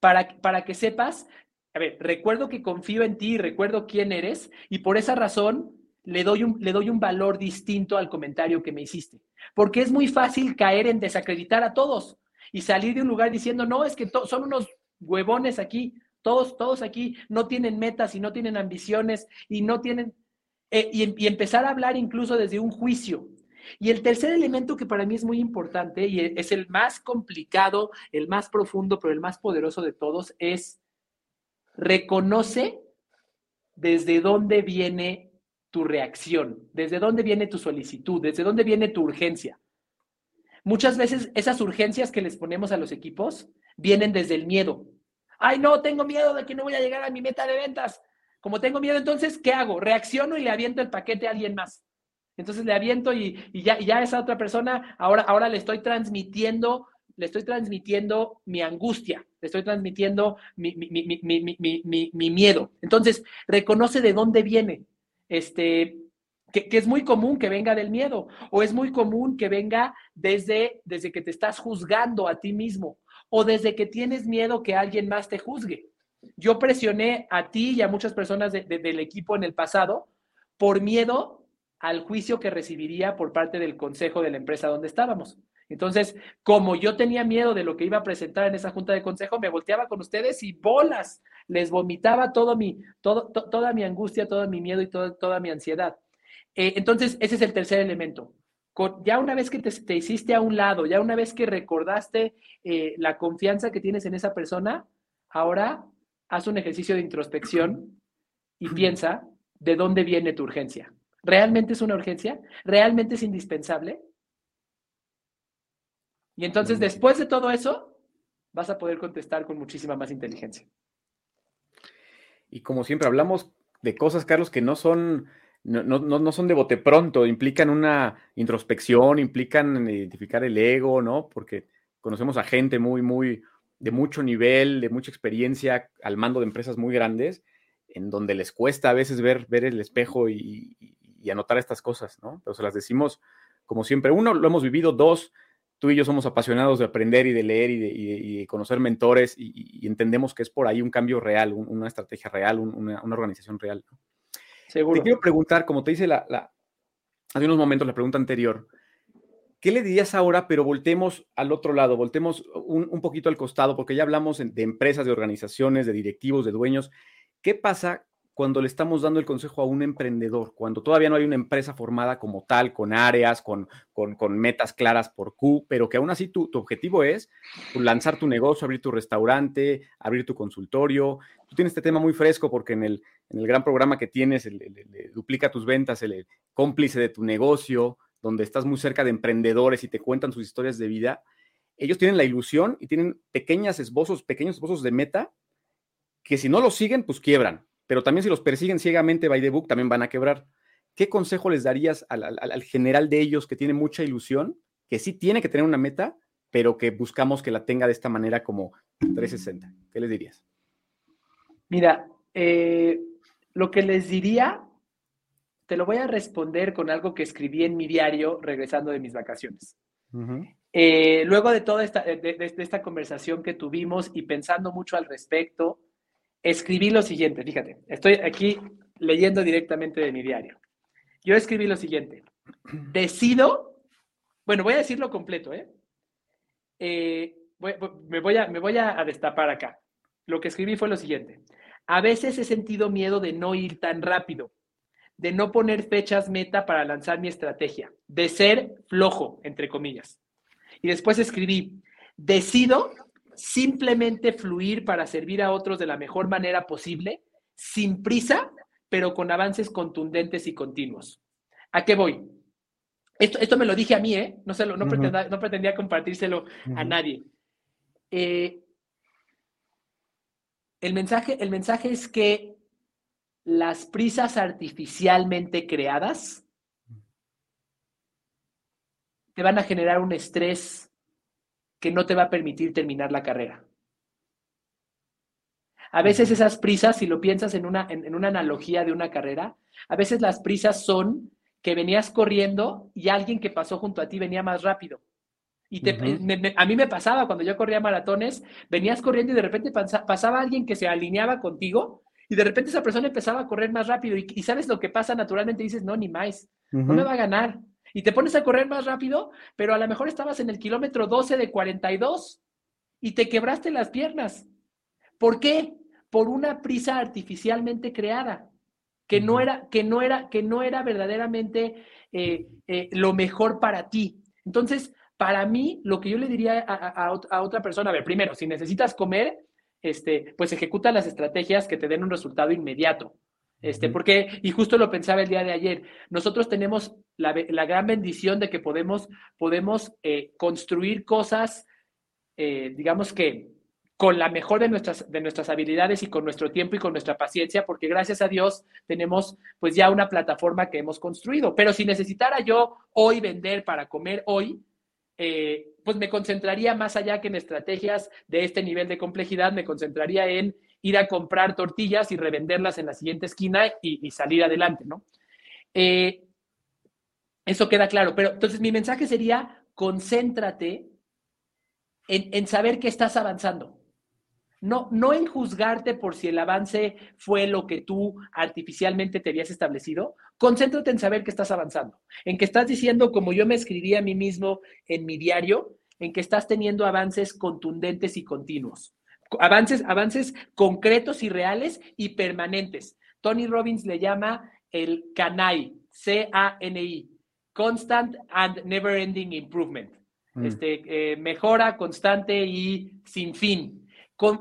Para, para que sepas, a ver, recuerdo que confío en ti, recuerdo quién eres y por esa razón le doy, un, le doy un valor distinto al comentario que me hiciste. Porque es muy fácil caer en desacreditar a todos y salir de un lugar diciendo, no, es que son unos huevones aquí, todos, todos aquí no tienen metas y no tienen ambiciones y no tienen... Eh, y, empezar a hablar incluso desde un juicio. Y el tercer elemento que para mí es muy importante y es el más complicado, el más profundo, pero el más poderoso de todos, es reconoce desde dónde viene tu reacción, desde dónde viene tu solicitud, desde dónde viene tu urgencia. Muchas veces esas urgencias que les ponemos a los equipos vienen desde el miedo. Ay, no, tengo miedo de que no voy a llegar a mi meta de ventas. Como tengo miedo, entonces, ¿qué hago? Reacciono y le aviento el paquete a alguien más. Entonces le aviento y, ya, ya esa otra persona, ahora, ahora le estoy transmitiendo, le estoy transmitiendo mi angustia, le estoy transmitiendo mi, mi miedo. Entonces, reconoce de dónde viene este, que, es muy común que venga del miedo o es muy común que venga desde, desde que te estás juzgando a ti mismo o desde que tienes miedo que alguien más te juzgue. Yo presioné a ti y a muchas personas del equipo en el pasado por miedo al juicio que recibiría por parte del consejo de la empresa donde estábamos. Entonces, como yo tenía miedo de lo que iba a presentar en esa junta de consejo, me volteaba con ustedes y bolas, les vomitaba todo mi, todo, toda mi angustia, todo mi miedo y toda mi ansiedad. Eh, entonces, ese es el tercer elemento. ya una vez que te, hiciste a un lado, ya una vez que recordaste eh, la confianza que tienes en esa persona, ahora haz un ejercicio de introspección y piensa de dónde viene tu urgencia. ¿Realmente es una urgencia? ¿Realmente es indispensable? Y entonces, después de todo eso, vas a poder contestar con muchísima más inteligencia. Y como siempre hablamos de cosas, Carlos, que no son, no, no, son de bote pronto, implican una introspección, implican identificar el ego, ¿no? Porque conocemos a gente muy, muy de mucho nivel, de mucha experiencia al mando de empresas muy grandes, en donde les cuesta a veces ver, ver el espejo y, anotar estas cosas, ¿no? Pero se las decimos como siempre. Uno, lo hemos vivido. Dos, tú y yo somos apasionados de aprender y de leer y de, conocer mentores y, entendemos que es por ahí un cambio real, una estrategia real, una, organización real. Seguro. Te quiero preguntar, como te dice la, hace unos momentos la pregunta anterior, ¿qué le dirías ahora, pero voltemos al otro lado, voltemos un, poquito al costado, porque ya hablamos de empresas, de organizaciones, de directivos, de dueños. ¿Qué pasa cuando le estamos dando el consejo a un emprendedor, cuando todavía no hay una empresa formada como tal, con áreas, con, con, metas claras por Q, pero que aún así tu, objetivo es pues, lanzar tu negocio, abrir tu restaurante, abrir tu consultorio. Tú tienes este tema muy fresco porque en el, en el gran programa que tienes, el, duplica tus ventas, el, cómplice de tu negocio, donde estás muy cerca de emprendedores y te cuentan sus historias de vida, ellos tienen la ilusión y tienen pequeños esbozos, pequeños esbozos de meta que si no los siguen, pues quiebran pero también si los persiguen ciegamente by the book, también van a quebrar. ¿Qué consejo les darías al, general de ellos que tiene mucha ilusión, que sí tiene que tener una meta, pero que buscamos que la tenga de esta manera como 360? ¿Qué les dirías? Mira, eh, lo que les diría, te lo voy a responder con algo que escribí en mi diario regresando de mis vacaciones. Eh, luego de toda esta, de esta conversación que tuvimos y pensando mucho al respecto, escribí lo siguiente, fíjate, estoy aquí leyendo directamente de mi diario. Yo escribí lo siguiente, decido, bueno, voy a decirlo completo, ¿eh? eh me, voy a, me voy a destapar acá. Lo que escribí fue lo siguiente, A veces he sentido miedo de no ir tan rápido, de no poner fechas meta para lanzar mi estrategia, de ser flojo, entre comillas. Y después escribí, decido simplemente fluir para servir a otros de la mejor manera posible, sin prisa, pero con avances contundentes y continuos. ¿A qué voy? Esto, esto me lo dije a mí, ¿eh? No, se lo, no, pretendía, no pretendía compartírselo a nadie. Eh, el, mensaje, el mensaje es que las prisas artificialmente creadas te van a generar un estrés que no te va a permitir terminar la carrera. A veces esas prisas, si lo piensas en una, en, una analogía de una carrera, a veces las prisas son que venías corriendo y alguien que pasó junto a ti venía más rápido. Y a mí me pasaba cuando yo corría maratones, venías corriendo y de repente pasaba alguien que se alineaba contigo y de repente esa persona empezaba a correr más rápido y, sabes lo que pasa naturalmente, dices, no, ni más, no me va a ganar y te pones a correr más rápido, pero a lo mejor estabas en el kilómetro 12 de 42 y te quebraste las piernas. ¿Por qué? Por una prisa artificialmente creada, que no era, que no era, que no era verdaderamente eh, eh, lo mejor para ti. Entonces, para mí, lo que yo le diría a, a, otra persona, a ver, primero, si necesitas comer, este, pues ejecuta las estrategias que te den un resultado inmediato. Este, porque, y justo lo pensaba el día de ayer, nosotros tenemos la, gran bendición de que podemos, podemos eh, construir cosas, eh, digamos que con la mejor de nuestras, de nuestras habilidades y con nuestro tiempo y con nuestra paciencia, porque gracias a Dios tenemos pues ya una plataforma que hemos construido. Pero si necesitara yo hoy vender para comer hoy, eh, pues me concentraría más allá que en estrategias de este nivel de complejidad, me concentraría en ir a comprar tortillas y revenderlas en la siguiente esquina y, salir adelante, ¿no? Eh, eso queda claro, pero entonces mi mensaje sería, concéntrate en, saber que estás avanzando. No, no en juzgarte por si el avance fue lo que tú artificialmente te habías establecido. Concéntrate en saber que estás avanzando, en que estás diciendo, como yo me escribí a mí mismo en mi diario, en que estás teniendo avances contundentes y continuos avances, avances concretos y reales y permanentes. Tony Robbins le llama el CANI, C-A-N-I, Constant and Never Ending Improvement. Mm. Este, eh, mejora constante y sin fin.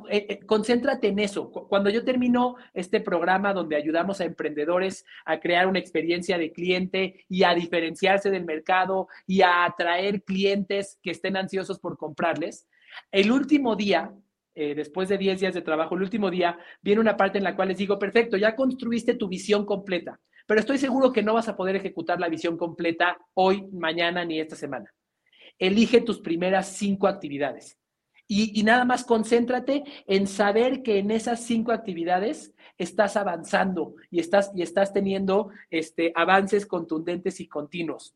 Eh, eh, concéntrate en eso. Cuando yo termino este programa donde ayudamos a emprendedores a crear una experiencia de cliente y a diferenciarse del mercado y a atraer clientes que estén ansiosos por comprarles, el último día eh, después de 10 días de trabajo, el último día, viene una parte en la cual les digo, perfecto, ya construiste tu visión completa, pero estoy seguro que no vas a poder ejecutar la visión completa hoy, mañana ni esta semana. Elige tus primeras cinco actividades y, nada más concéntrate en saber que en esas cinco actividades estás avanzando y estás, y estás teniendo este, avances contundentes y continuos.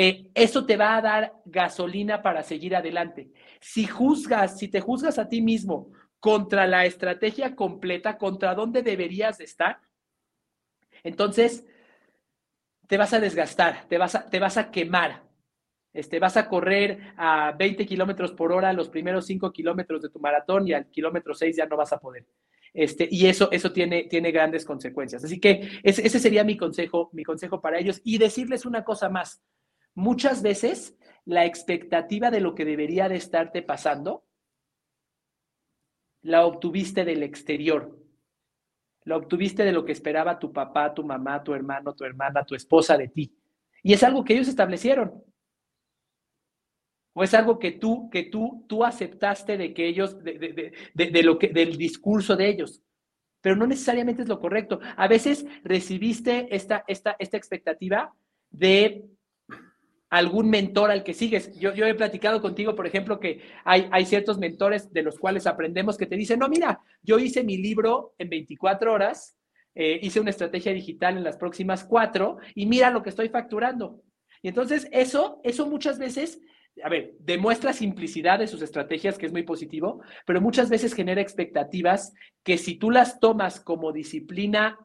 Eh, eso te va a dar gasolina para seguir adelante. Si juzgas, si te juzgas a ti mismo contra la estrategia completa, contra dónde deberías estar, entonces te vas a desgastar, te vas a, te vas a quemar. Este, vas a correr a 20 kilómetros por hora los primeros 5 kilómetros de tu maratón y al kilómetro 6 ya no vas a poder. Este, y eso, eso tiene, tiene grandes consecuencias. Así que ese, ese sería mi consejo, mi consejo para ellos. Y decirles una cosa más muchas veces la expectativa de lo que debería de estarte pasando la obtuviste del exterior. La obtuviste de lo que esperaba tu papá, tu mamá, tu hermano, tu hermana, tu esposa de ti. Y es algo que ellos establecieron. O es algo que tú, que tú, tú aceptaste de que ellos, de, de lo que, del discurso de ellos. Pero no necesariamente es lo correcto. A veces recibiste esta, esta, esta expectativa de algún mentor al que sigues. Yo, yo he platicado contigo, por ejemplo, que hay, hay ciertos mentores de los cuales aprendemos que te dicen, no, mira, yo hice mi libro en 24 horas, eh, hice una estrategia digital en las próximas cuatro y mira lo que estoy facturando. Y entonces eso, eso muchas veces, a ver, demuestra simplicidad de sus estrategias, que es muy positivo, pero muchas veces genera expectativas que si tú las tomas como disciplina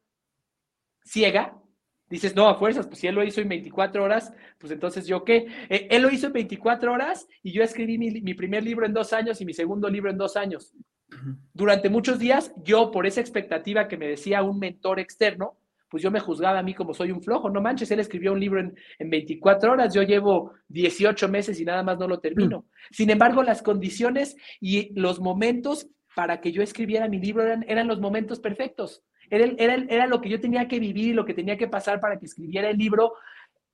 ciega, dices, no, a fuerzas, pues si él lo hizo en 24 horas, pues entonces yo qué. Eh, él lo hizo en 24 horas y yo escribí mi, primer libro en dos años y mi segundo libro en dos años. Durante muchos días, yo por esa expectativa que me decía un mentor externo, pues yo me juzgaba a mí como soy un flojo. No manches, él escribió un libro en, 24 horas, yo llevo 18 meses y nada más no lo termino. Sin embargo, las condiciones y los momentos para que yo escribiera mi libro eran, eran los momentos perfectos. Era, lo que yo tenía que vivir y lo que tenía que pasar para que escribiera el libro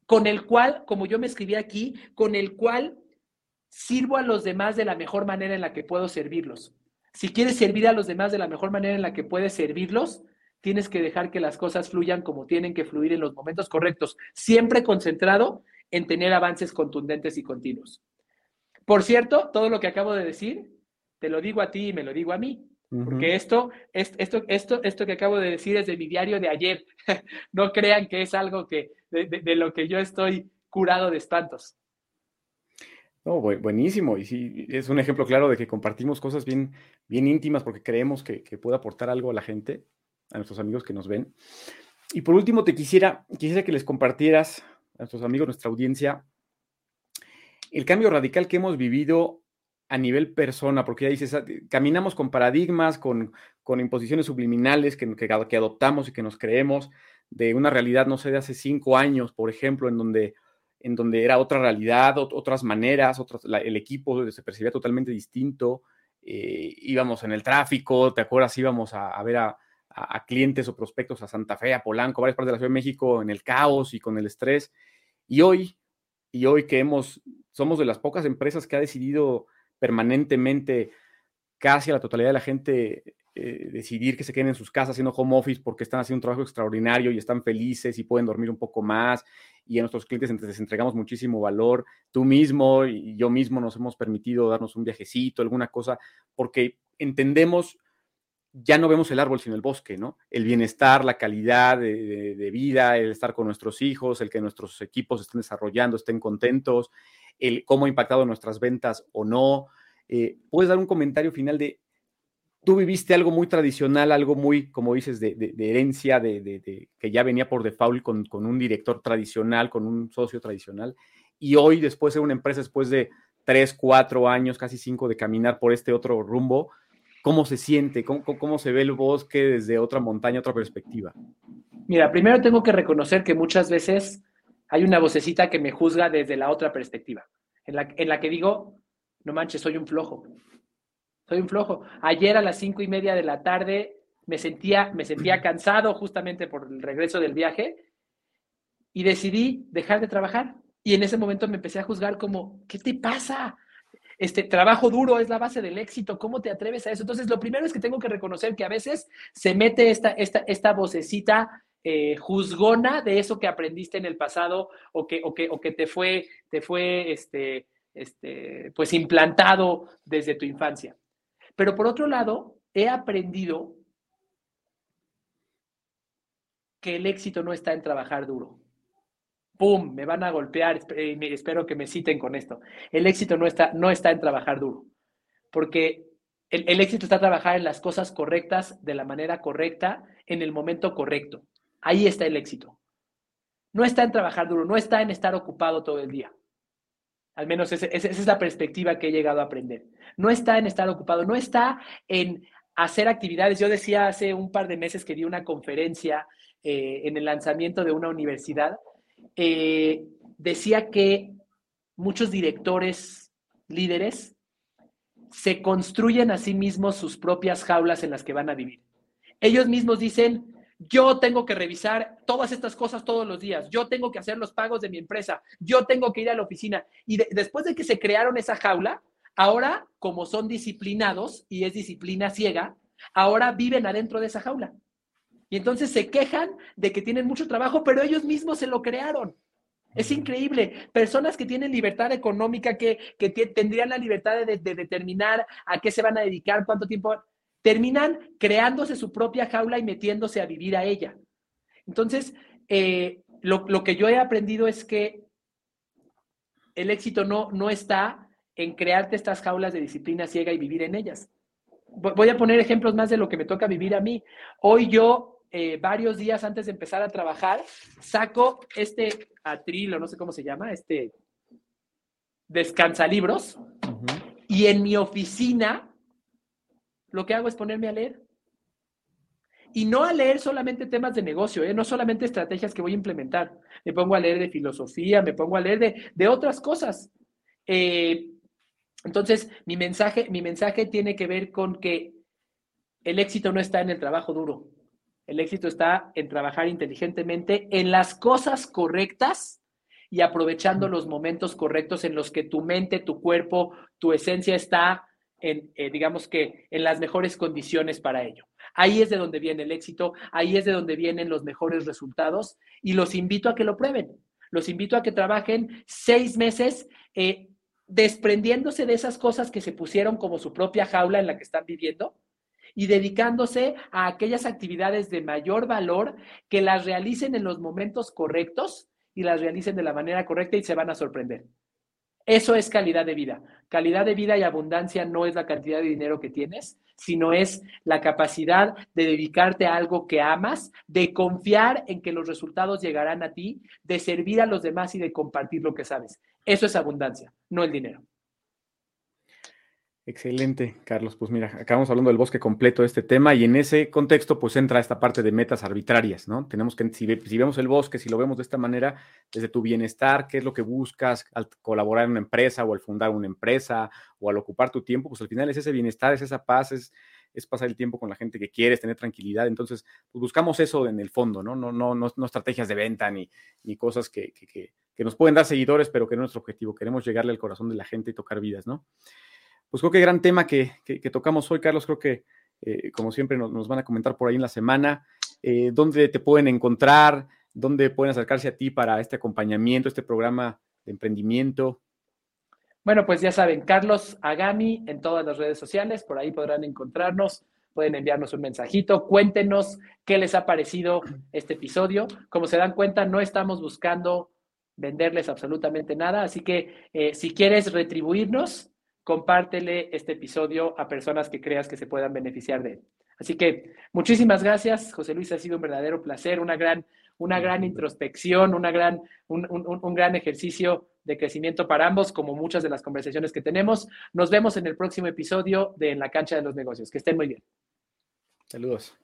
con el cual, como yo me escribí aquí, con el cual sirvo a los demás de la mejor manera en la que puedo servirlos. Si quieres servir a los demás de la mejor manera en la que puedes servirlos, tienes que dejar que las cosas fluyan como tienen que fluir en los momentos correctos, siempre concentrado en tener avances contundentes y continuos. Por cierto, todo lo que acabo de decir, te lo digo a ti y me lo digo a mí, porque esto, esto, esto, esto que acabo de decir es de mi diario de ayer. no crean que es algo que, de lo que yo estoy curado de espantos. No, buenísimo. Y sí, es un ejemplo claro de que compartimos cosas bien, bien íntimas porque creemos que, puede aportar algo a la gente, a nuestros amigos que nos ven. Y por último, te quisiera, quisiera que les compartieras a nuestros amigos, nuestra audiencia, el cambio radical que hemos vivido a nivel persona, porque ya dices, ah, caminamos con paradigmas, con, con imposiciones subliminales que, que, que adoptamos y que nos creemos de una realidad, no sé, de hace cinco años, por ejemplo, en donde en donde era otra realidad, otras maneras, el equipo se percibía totalmente distinto. Eh, íbamos en el tráfico, ¿te acuerdas? Íbamos a, ver a, clientes o prospectos a Santa Fe, a Polanco, varias partes de la Ciudad de México en el caos y con el estrés. Y hoy, y hoy que hemos, somos de las pocas empresas que ha decidido permanentemente casi a la totalidad de la gente eh, decidir que se queden en sus casas haciendo home office porque están haciendo un trabajo extraordinario y están felices y pueden dormir un poco más y a nuestros clientes les entregamos muchísimo valor. Tú mismo y yo mismo nos hemos permitido darnos un viajecito, alguna cosa, porque entendemos, ya no vemos el árbol sino el bosque, ¿no? El bienestar, la calidad de, vida, el estar con nuestros hijos, el que nuestros equipos estén desarrollando, estén contentos, el cómo ha impactado nuestras ventas o no. Eh, ¿Puedes dar un comentario final de tú viviste algo muy tradicional, algo muy, como dices, de, herencia, de, que ya venía por default con, con, un director tradicional, con un socio tradicional, y hoy, después de una empresa, después de tres, cuatro años, casi cinco, de caminar por este otro rumbo, ¿cómo se siente? ¿Cómo, cómo se ve el bosque desde otra montaña, otra perspectiva? Mira, primero tengo que reconocer que muchas veces hay una vocecita que me juzga desde la otra perspectiva, en la, en la que digo, no manches, soy un flojo, soy un flojo. Ayer a las cinco y media de la tarde me sentía, me sentía cansado justamente por el regreso del viaje y decidí dejar de trabajar. Y en ese momento me empecé a juzgar como, ¿qué te pasa? Este trabajo duro es la base del éxito. ¿Cómo te atreves a eso? Entonces, lo primero es que tengo que reconocer que a veces se mete esta, esta, esta vocecita eh, juzgona de eso que aprendiste en el pasado o que, o que, o que te fue, te fue este, este, pues implantado desde tu infancia. Pero por otro lado, he aprendido que el éxito no está en trabajar duro. ¡Pum! Me van a golpear, espero que me citen con esto. El éxito no está, no está en trabajar duro, porque el, el, éxito está trabajar en las cosas correctas, de la manera correcta, en el momento correcto. Ahí está el éxito. No está en trabajar duro, no está en estar ocupado todo el día. Al menos esa, es la perspectiva que he llegado a aprender. No está en estar ocupado, no está en hacer actividades. Yo decía hace un par de meses que di una conferencia eh, en el lanzamiento de una universidad. Eh, decía que muchos directores, líderes, se construyen a sí mismos sus propias jaulas en las que van a vivir. Ellos mismos dicen, yo tengo que revisar todas estas cosas todos los días, yo tengo que hacer los pagos de mi empresa, yo tengo que ir a la oficina. Y después de que se crearon esa jaula, ahora, como son disciplinados y es disciplina ciega, ahora viven adentro de esa jaula. Y entonces se quejan de que tienen mucho trabajo, pero ellos mismos se lo crearon. Es increíble. Personas que tienen libertad económica, que, tendrían la libertad de, determinar a qué se van a dedicar, cuánto tiempo terminan creándose su propia jaula y metiéndose a vivir a ella. Entonces, eh, lo, que yo he aprendido es que el éxito no, no está en crearte estas jaulas de disciplina ciega y vivir en ellas. Voy a poner ejemplos más de lo que me toca vivir a mí. Hoy yo, eh, varios días antes de empezar a trabajar, saco este atril, o no sé cómo se llama, este descansalibros, y en mi oficina lo que hago es ponerme a leer. Y no a leer solamente temas de negocio, ¿eh? no solamente estrategias que voy a implementar. Me pongo a leer de filosofía, me pongo a leer de, de otras cosas. Eh, entonces, mi mensaje, mi mensaje tiene que ver con que el éxito no está en el trabajo duro. El éxito está en trabajar inteligentemente en las cosas correctas y aprovechando los momentos correctos en los que tu mente, tu cuerpo, tu esencia está en, eh, digamos que, en las mejores condiciones para ello. Ahí es de donde viene el éxito, ahí es de donde vienen los mejores resultados y los invito a que lo prueben. Los invito a que trabajen seis meses eh, desprendiéndose de esas cosas que se pusieron como su propia jaula en la que están viviendo y dedicándose a aquellas actividades de mayor valor que las realicen en los momentos correctos y las realicen de la manera correcta y se van a sorprender. Eso es calidad de vida. Calidad de vida y abundancia no es la cantidad de dinero que tienes, sino es la capacidad de dedicarte a algo que amas, de confiar en que los resultados llegarán a ti, de servir a los demás y de compartir lo que sabes. Eso es abundancia, no el dinero. Excelente, Carlos. Pues mira, acabamos hablando del bosque completo de este tema y en ese contexto pues entra esta parte de metas arbitrarias, ¿no? Tenemos que, si, vemos el bosque, si lo vemos de esta manera, desde tu bienestar, qué es lo que buscas al colaborar en una empresa o al fundar una empresa o al ocupar tu tiempo, pues al final es ese bienestar, es esa paz, es, pasar el tiempo con la gente que quieres, tener tranquilidad. Entonces, pues buscamos eso en el fondo, ¿no? No, no, no, no estrategias de venta ni, cosas que nos pueden dar seguidores, pero que no es nuestro objetivo. Queremos llegarle al corazón de la gente y tocar vidas, ¿no? Pues creo que gran tema que, tocamos hoy, Carlos, creo que eh, como siempre nos, van a comentar por ahí en la semana, eh, dónde te pueden encontrar, dónde pueden acercarse a ti para este acompañamiento, este programa de emprendimiento. Bueno, pues ya saben, Carlos Agami en todas las redes sociales, por ahí podrán encontrarnos, pueden enviarnos un mensajito, cuéntenos qué les ha parecido este episodio. Como se dan cuenta, no estamos buscando venderles absolutamente nada, así que eh, si quieres retribuirnos, compártele este episodio a personas que creas que se puedan beneficiar de él. Así que muchísimas gracias, José Luis, ha sido un verdadero placer, una gran, una gran introspección, una gran, un, un gran ejercicio de crecimiento para ambos, como muchas de las conversaciones que tenemos. Nos vemos en el próximo episodio de En la cancha de los negocios. Que estén muy bien. Saludos.